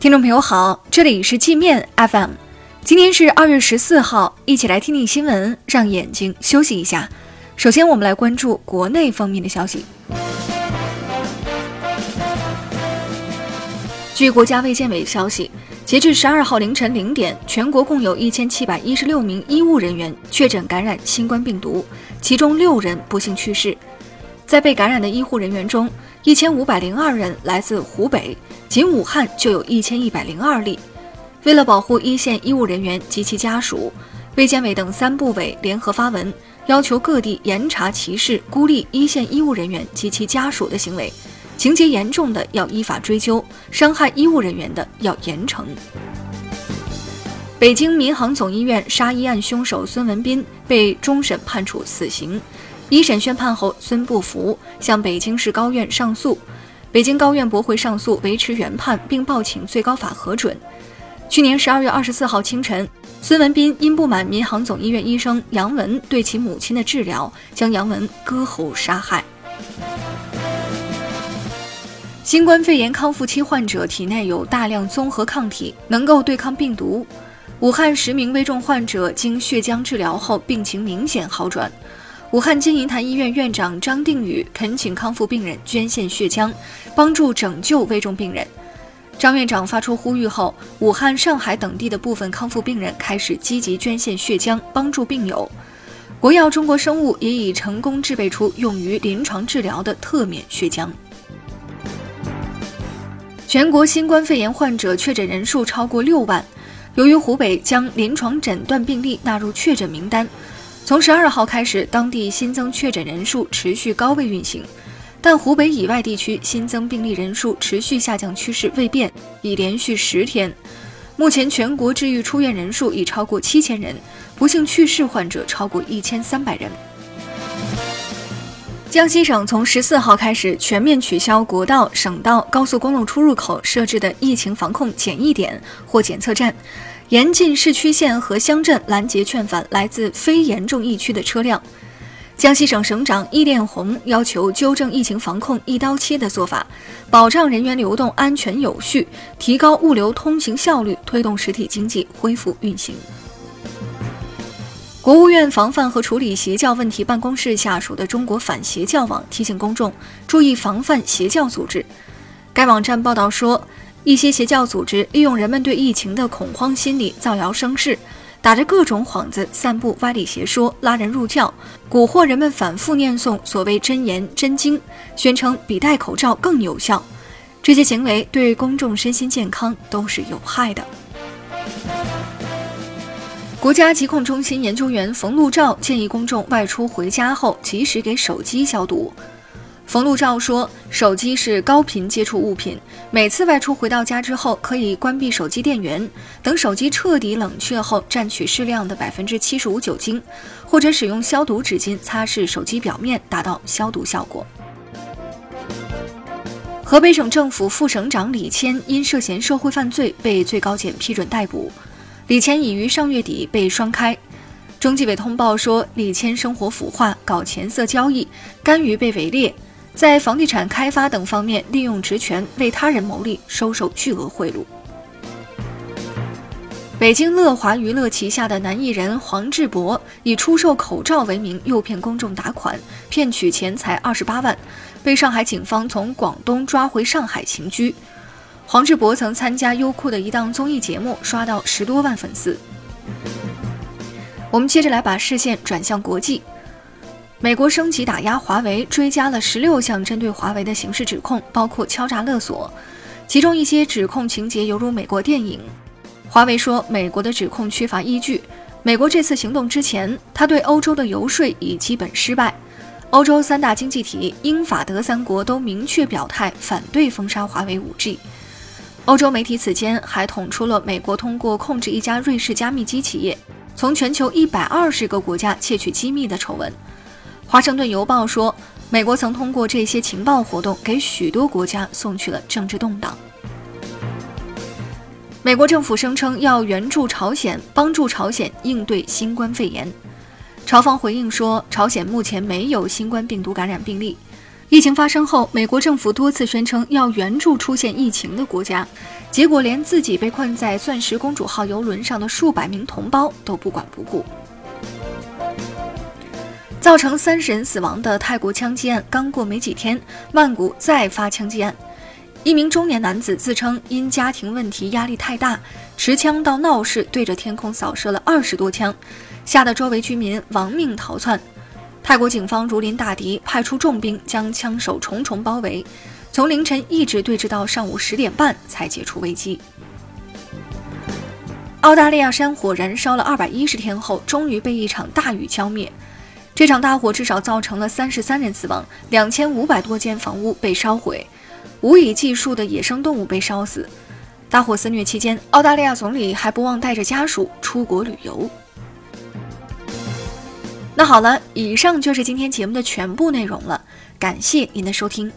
听众朋友好，这里是界面 FM，今天是二月十四号，一起来听听新闻，让眼睛休息一下。首先，我们来关注国内方面的消息。据国家卫健委消息，截至十二号凌晨零点，全国共有一千七百一十六名医务人员确诊感染新冠病毒，其中六人不幸去世。在被感染的医护人员中，一千五百零二人来自湖北。仅武汉就有一千一百零二例。为了保护一线医务人员及其家属，卫健委等三部委联合发文，要求各地严查歧视、孤立一线医务人员及其家属的行为，情节严重的要依法追究，伤害医务人员的要严惩。北京民航总医院杀医案凶手孙文斌被终审判处死刑，一审宣判后，孙不服，向北京市高院上诉。北京高院驳回上诉，维持原判，并报请最高法核准。去年十二月二十四号清晨，孙文斌因不满民航总医院医生杨文对其母亲的治疗，将杨文割喉杀害。新冠肺炎康复期患者体内有大量综合抗体，能够对抗病毒。武汉十名危重患者经血浆治疗后，病情明显好转。武汉金银潭医院院长张定宇恳请康复病人捐献血浆，帮助拯救危重病人。张院长发出呼吁后，武汉、上海等地的部分康复病人开始积极捐献血浆，帮助病友。国药中国生物也已成功制备出用于临床治疗的特免血浆。全国新冠肺炎患者确诊人数超过六万，由于湖北将临床诊断病例纳入确诊名单。从十二号开始，当地新增确诊人数持续高位运行，但湖北以外地区新增病例人数持续下降趋势未变，已连续十天。目前全国治愈出院人数已超过七千人，不幸去世患者超过一千三百人。江西省从十四号开始全面取消国道、省道、高速公路出入口设置的疫情防控检疫点或检测站。严禁市区县和乡镇拦截劝返来自非严重疫区的车辆。江西省省长易炼红要求纠正疫情防控一刀切的做法，保障人员流动安全有序，提高物流通行效率，推动实体经济恢复运行。国务院防范和处理邪教问题办公室下属的中国反邪教网提醒公众注意防范邪教组织。该网站报道说。一些邪教组织利用人们对疫情的恐慌心理，造谣生事，打着各种幌子，散布歪理邪说，拉人入教，蛊惑人们反复念诵所谓真言真经，宣称比戴口罩更有效。这些行为对公众身心健康都是有害的。国家疾控中心研究员冯路照建议公众外出回家后，及时给手机消毒。冯路照说：“手机是高频接触物品，每次外出回到家之后，可以关闭手机电源，等手机彻底冷却后，蘸取适量的百分之七十五酒精，或者使用消毒纸巾擦拭手机表面，达到消毒效果。”河北省政府副省长李谦因涉嫌受贿犯罪被最高检批准逮捕，李谦已于上月底被双开。中纪委通报说，李谦生活腐化，搞钱色交易，甘于被围猎。在房地产开发等方面利用职权为他人谋利，收受巨额贿赂。北京乐华娱乐旗下的男艺人黄志博以出售口罩为名诱骗公众打款，骗取钱财二十八万，被上海警方从广东抓回上海刑拘。黄志博曾参加优酷的一档综艺节目，刷到十多万粉丝。我们接着来把视线转向国际。美国升级打压华为，追加了十六项针对华为的刑事指控，包括敲诈勒索。其中一些指控情节犹如美国电影。华为说，美国的指控缺乏依据。美国这次行动之前，他对欧洲的游说已基本失败。欧洲三大经济体英法德三国都明确表态反对封杀华为 5G。欧洲媒体此间还捅出了美国通过控制一家瑞士加密机企业，从全球一百二十个国家窃取机密的丑闻。华盛顿邮报说，美国曾通过这些情报活动给许多国家送去了政治动荡。美国政府声称要援助朝鲜，帮助朝鲜应对新冠肺炎。朝方回应说，朝鲜目前没有新冠病毒感染病例。疫情发生后，美国政府多次宣称要援助出现疫情的国家，结果连自己被困在“钻石公主号”游轮上的数百名同胞都不管不顾。造成三十人死亡的泰国枪击案刚过没几天，曼谷再发枪击案，一名中年男子自称因家庭问题压力太大，持枪到闹市对着天空扫射了二十多枪，吓得周围居民亡命逃窜。泰国警方如临大敌，派出重兵将枪手重重包围，从凌晨一直对峙到上午十点半才解除危机。澳大利亚山火燃烧了二百一十天后，终于被一场大雨浇灭。这场大火至少造成了三十三人死亡，两千五百多间房屋被烧毁，无以计数的野生动物被烧死。大火肆虐期间，澳大利亚总理还不忘带着家属出国旅游。那好了，以上就是今天节目的全部内容了，感谢您的收听。